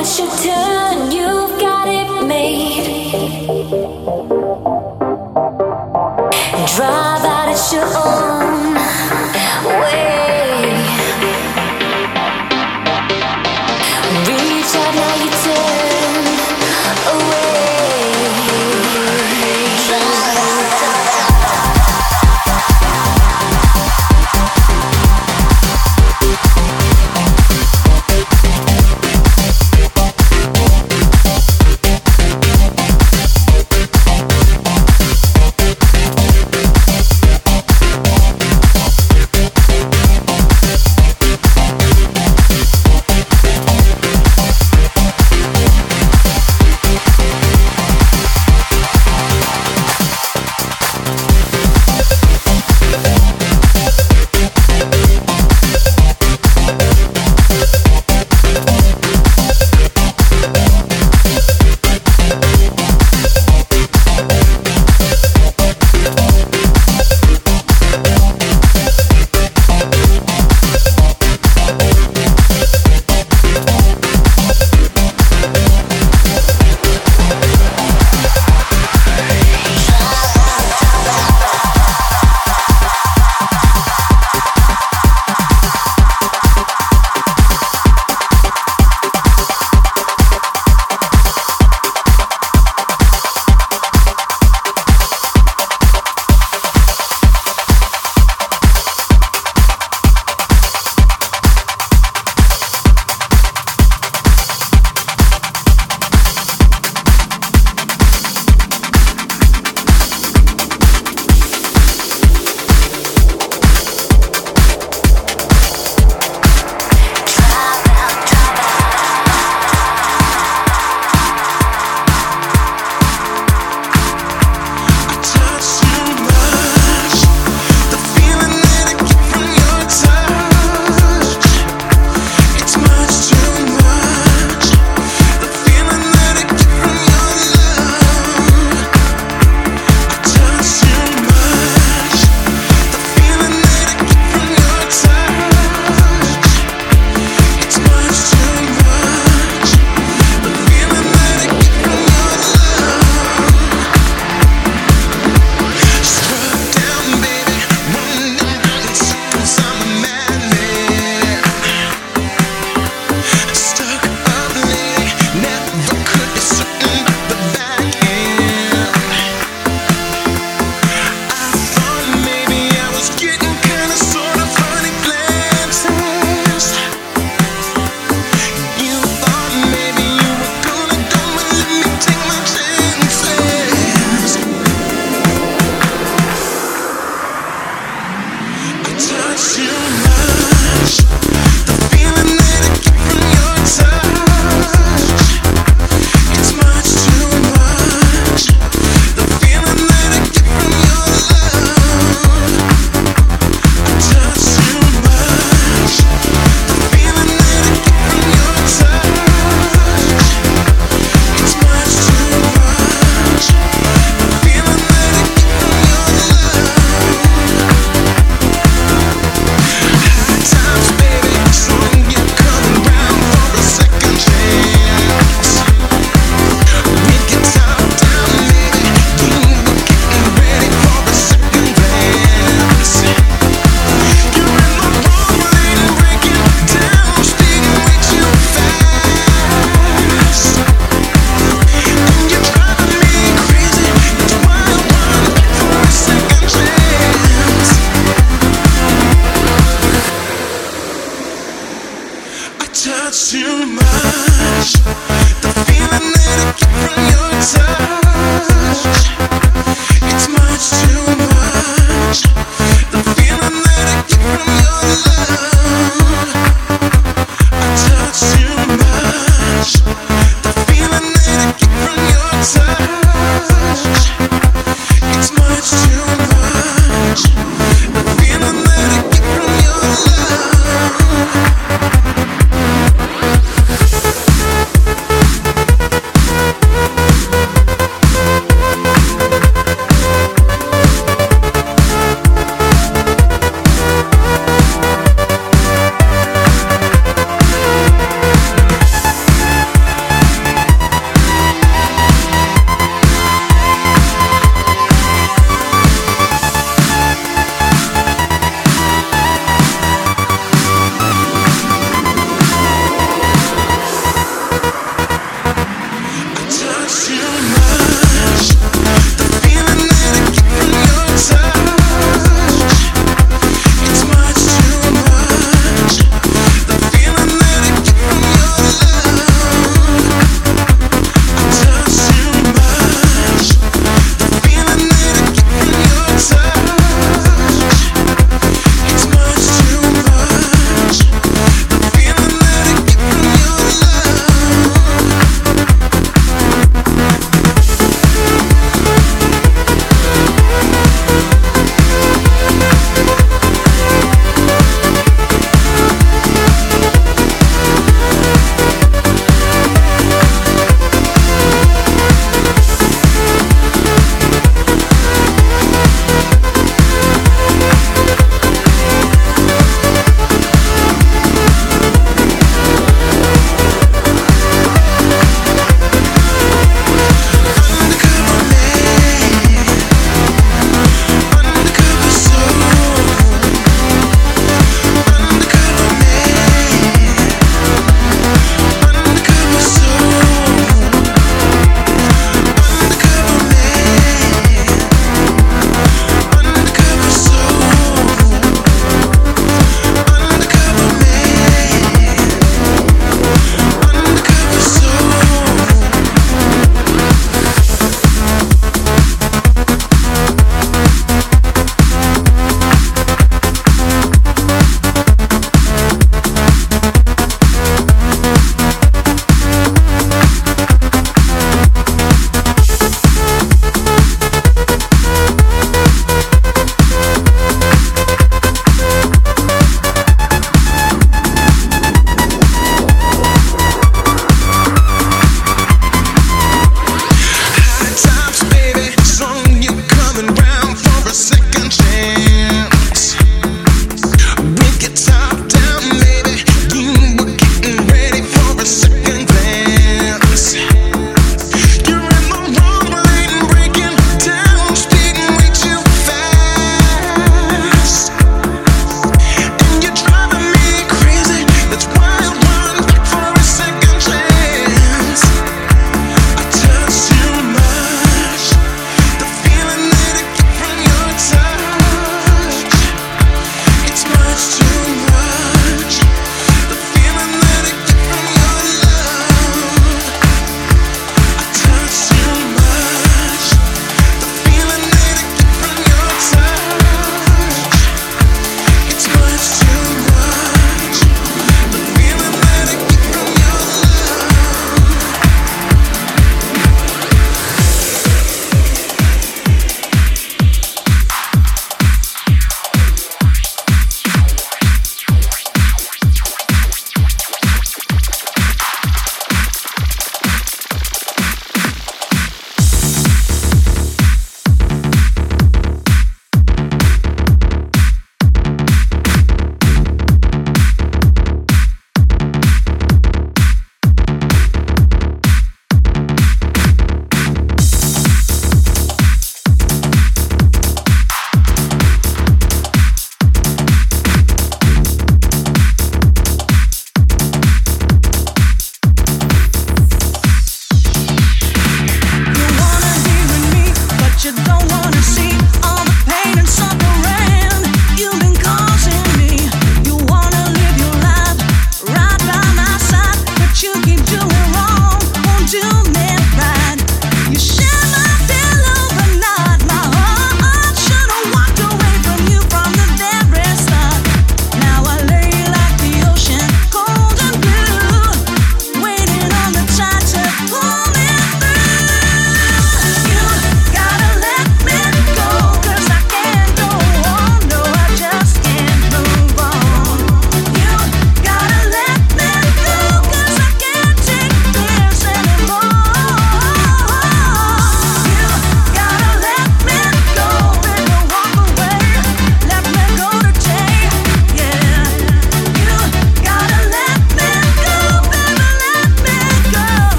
it's your turn, you've got it made. Drive out at your own.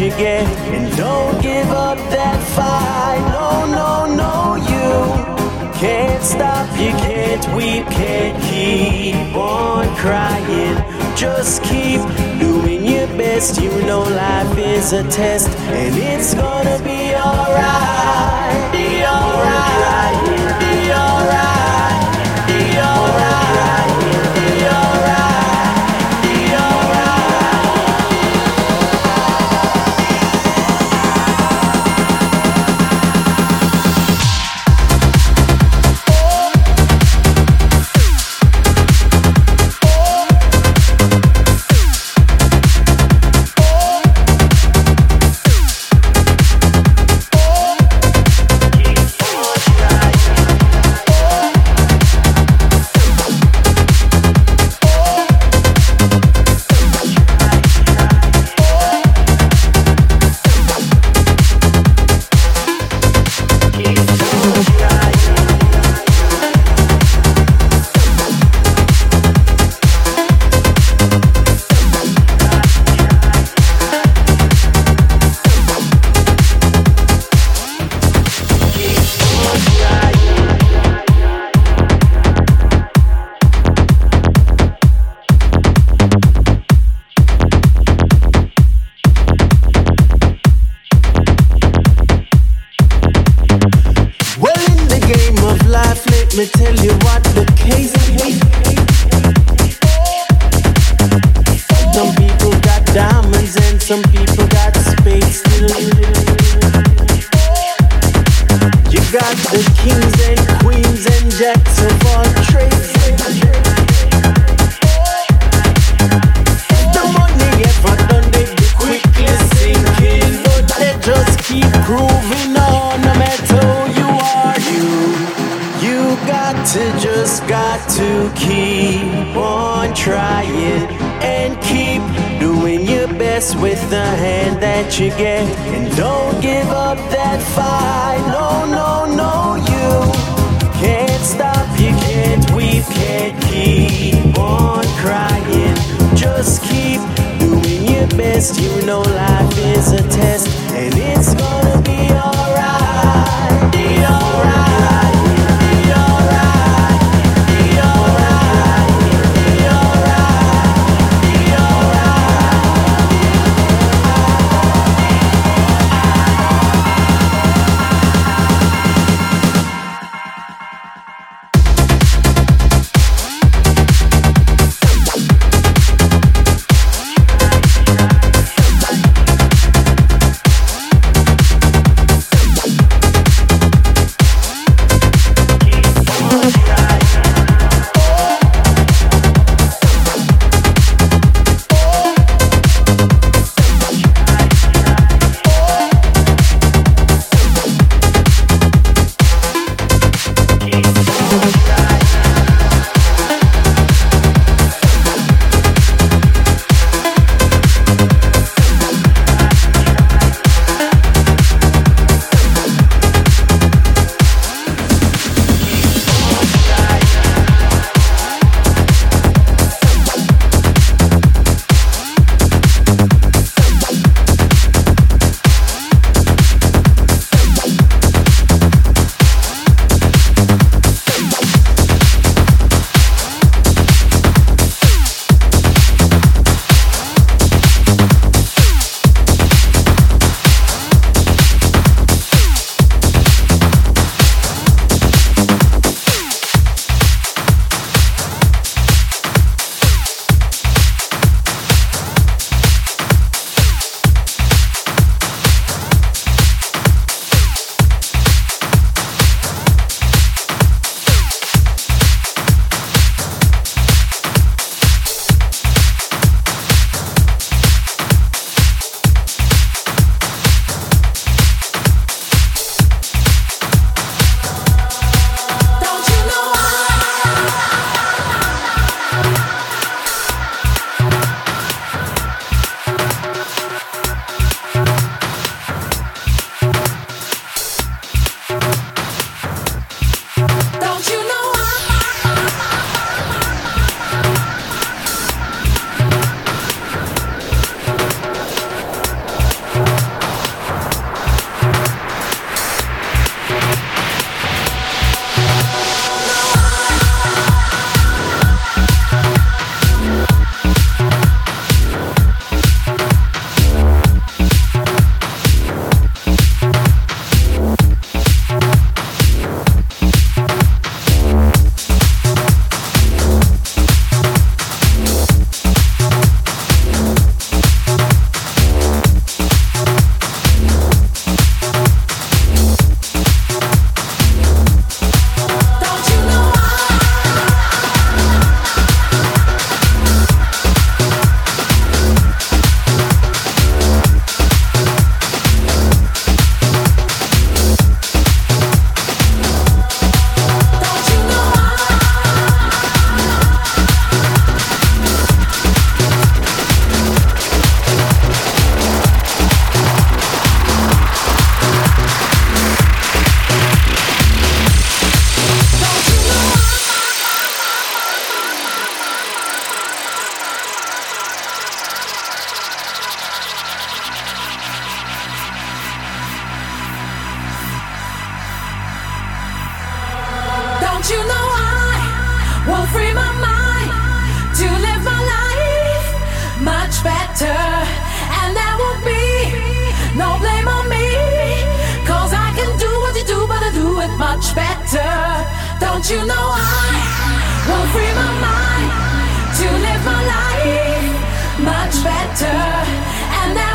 you get. And don't give up that fight. No, no, no, you can't stop, you can't weep, can't keep on crying. Just keep doing your best. You know life is a test, and it's gonna be alright.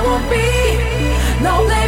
There will be. No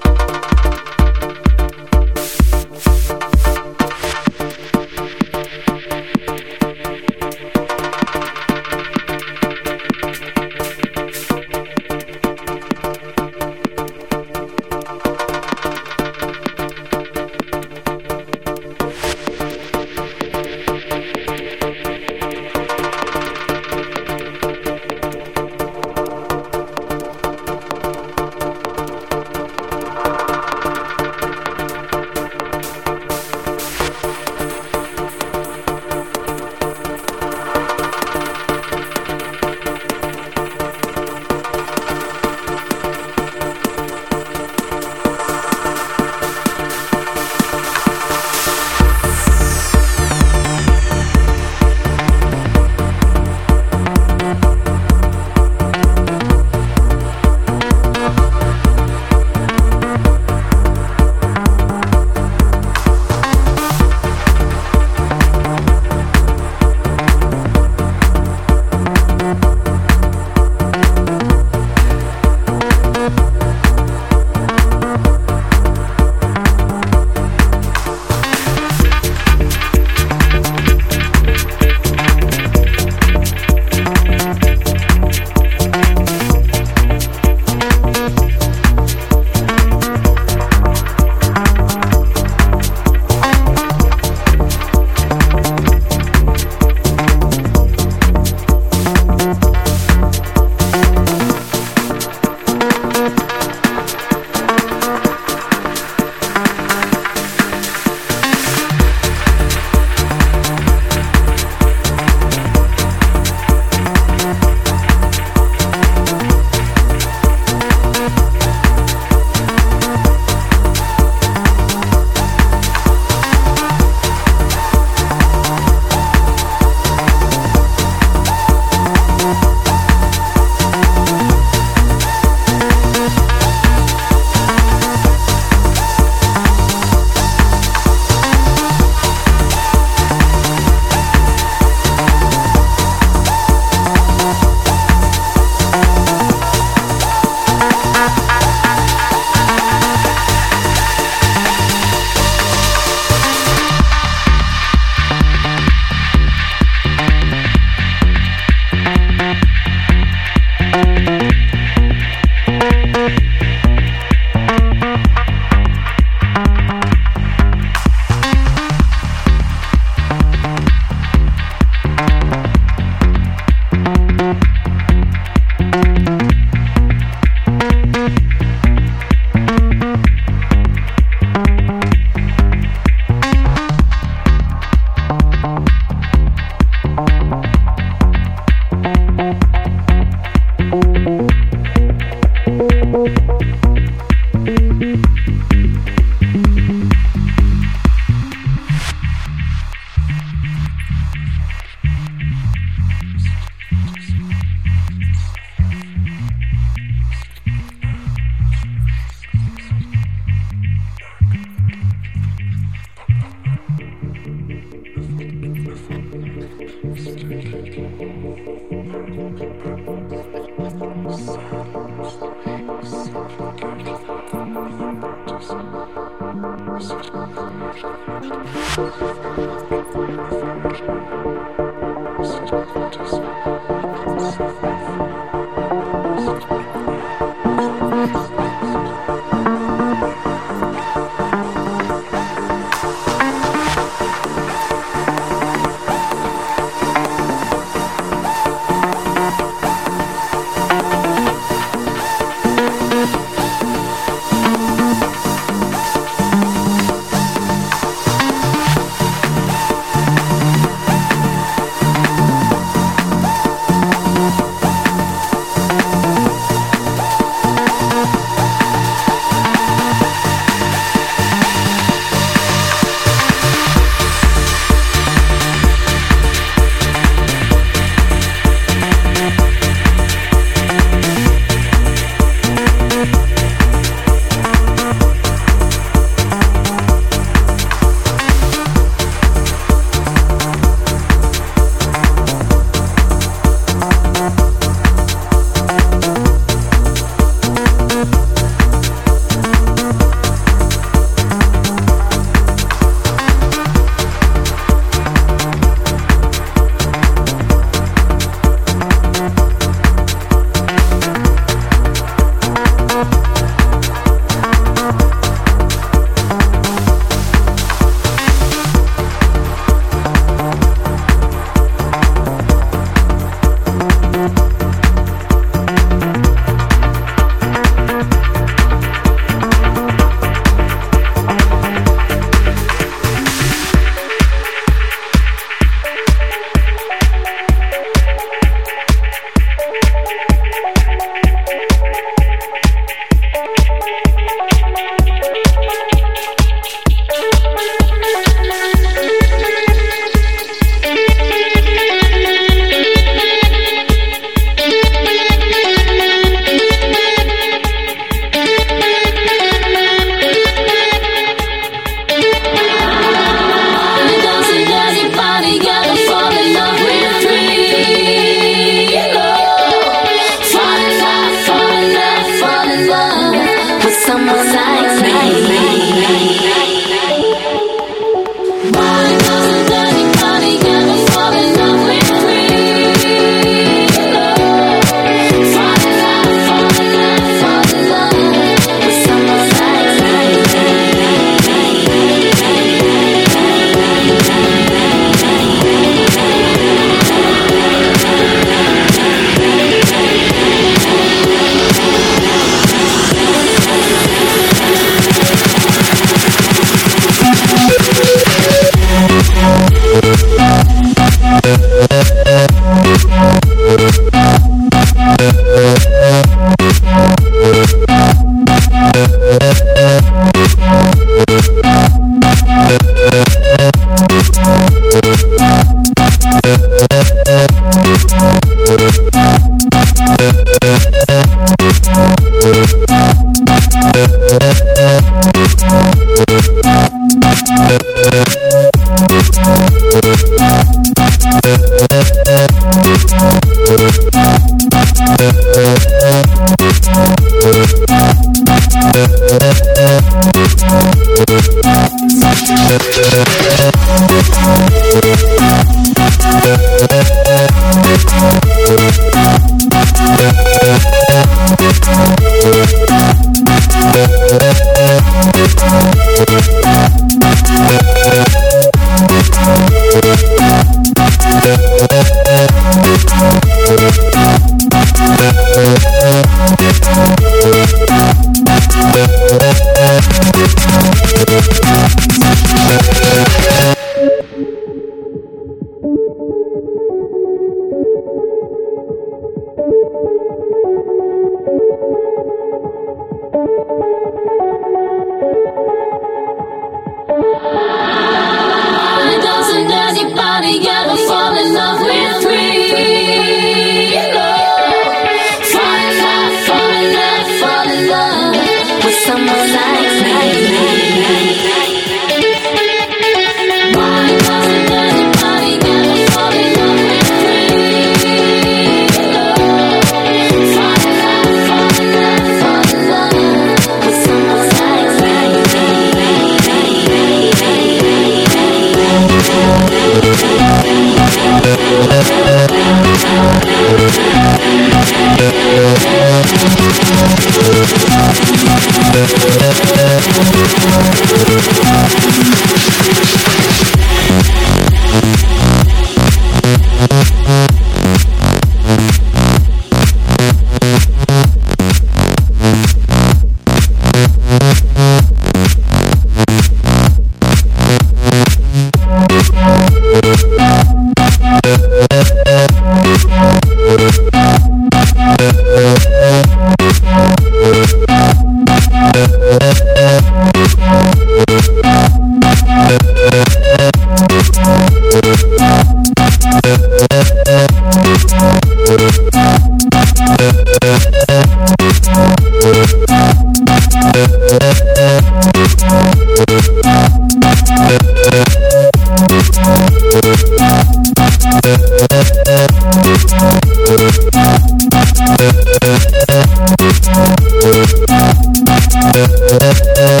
Thank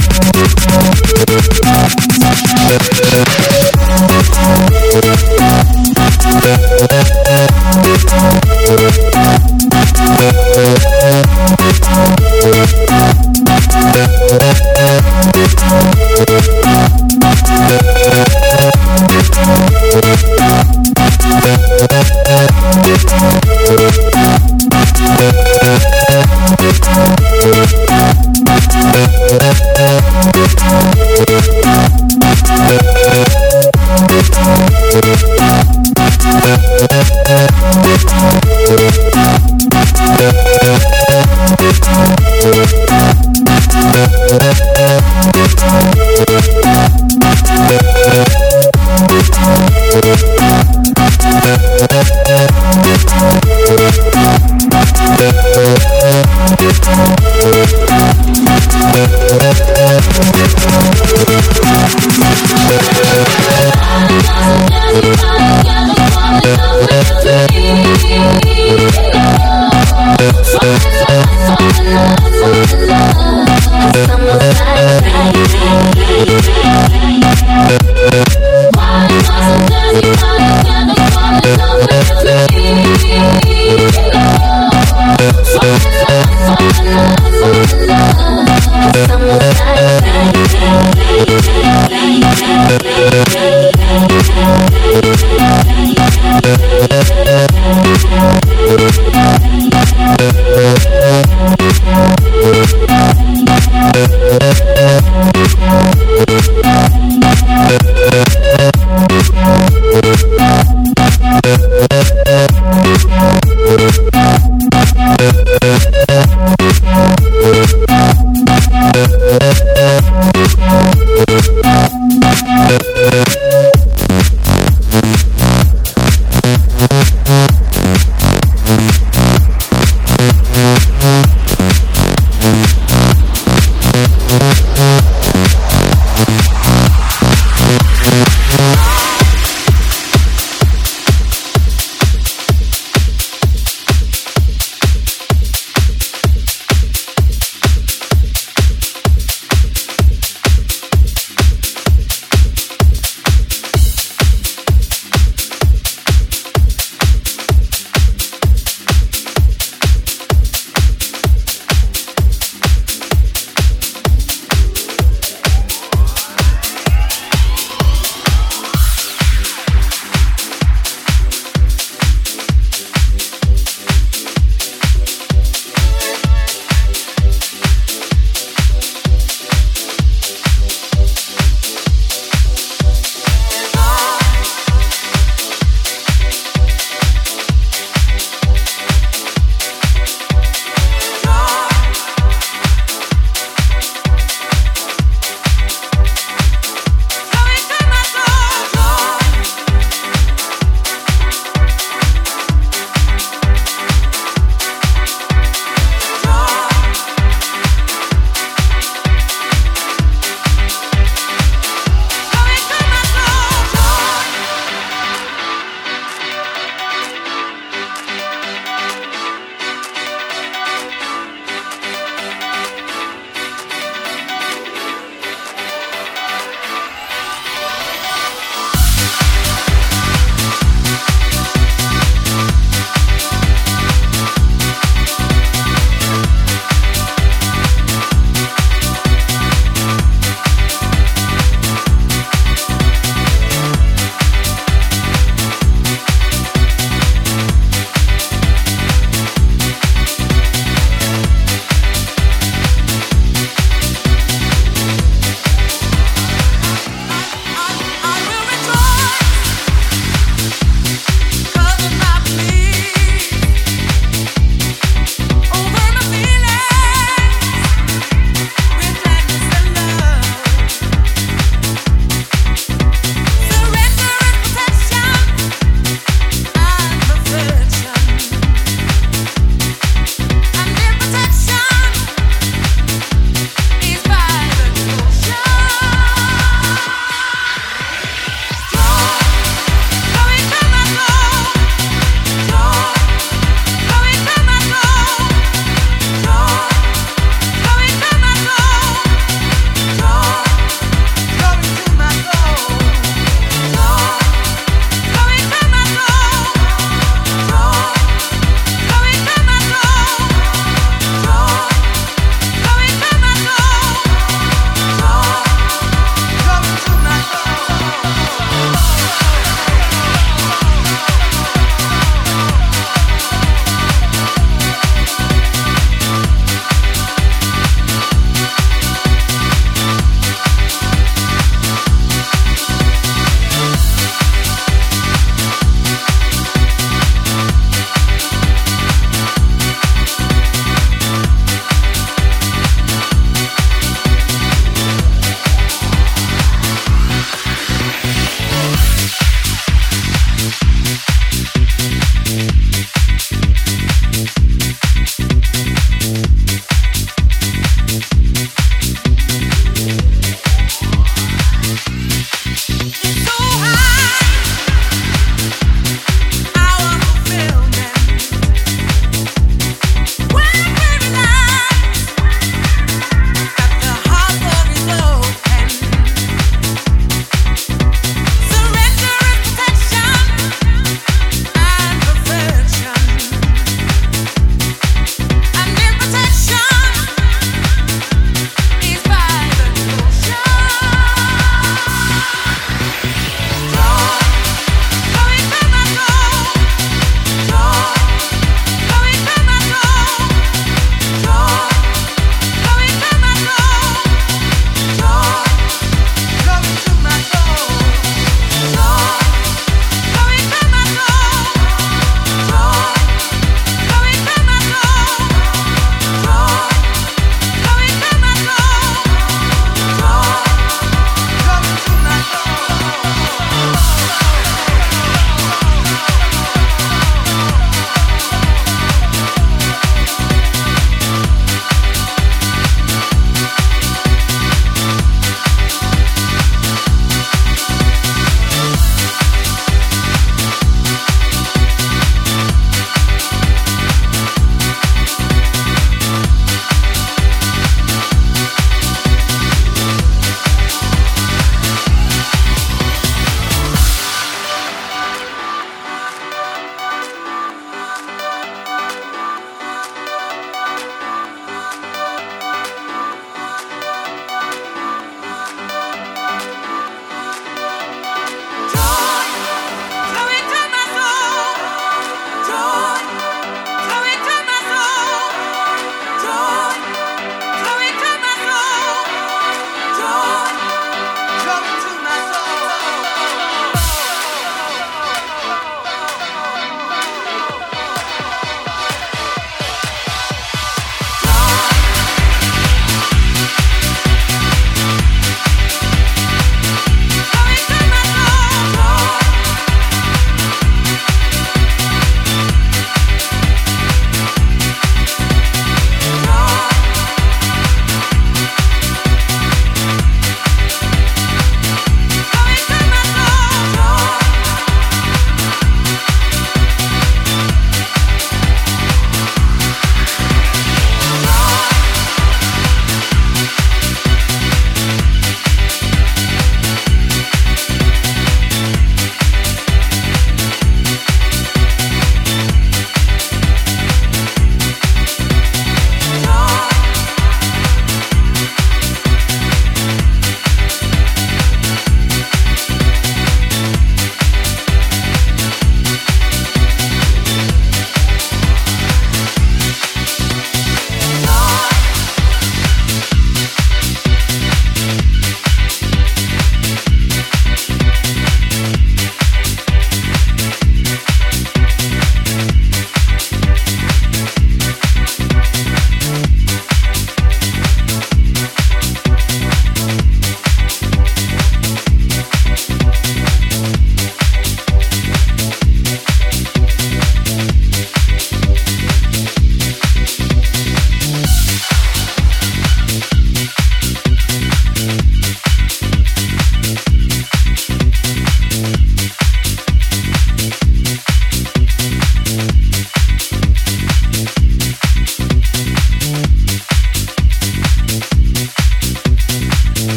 you.